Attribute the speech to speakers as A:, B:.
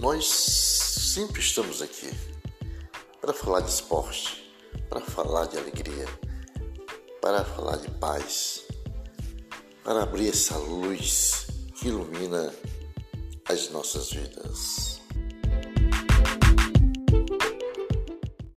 A: Nós sempre estamos aqui para falar de esporte, para falar de alegria, para falar de paz, para abrir essa luz que ilumina as nossas vidas.